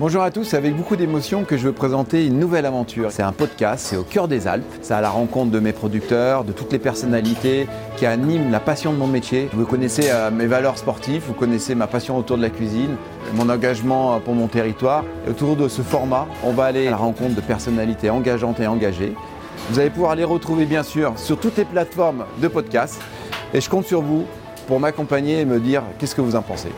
Bonjour à tous, c'est avec beaucoup d'émotion que je veux présenter une nouvelle aventure. C'est un podcast, c'est au cœur des Alpes. C'est à la rencontre de mes producteurs, de toutes les personnalités qui animent la passion de mon métier. Vous connaissez euh, mes valeurs sportives, vous connaissez ma passion autour de la cuisine, mon engagement euh, pour mon territoire. Et autour de ce format, on va aller à la rencontre de personnalités engageantes et engagées. Vous allez pouvoir les retrouver bien sûr sur toutes les plateformes de podcast. Et je compte sur vous pour m'accompagner et me dire qu'est-ce que vous en pensez.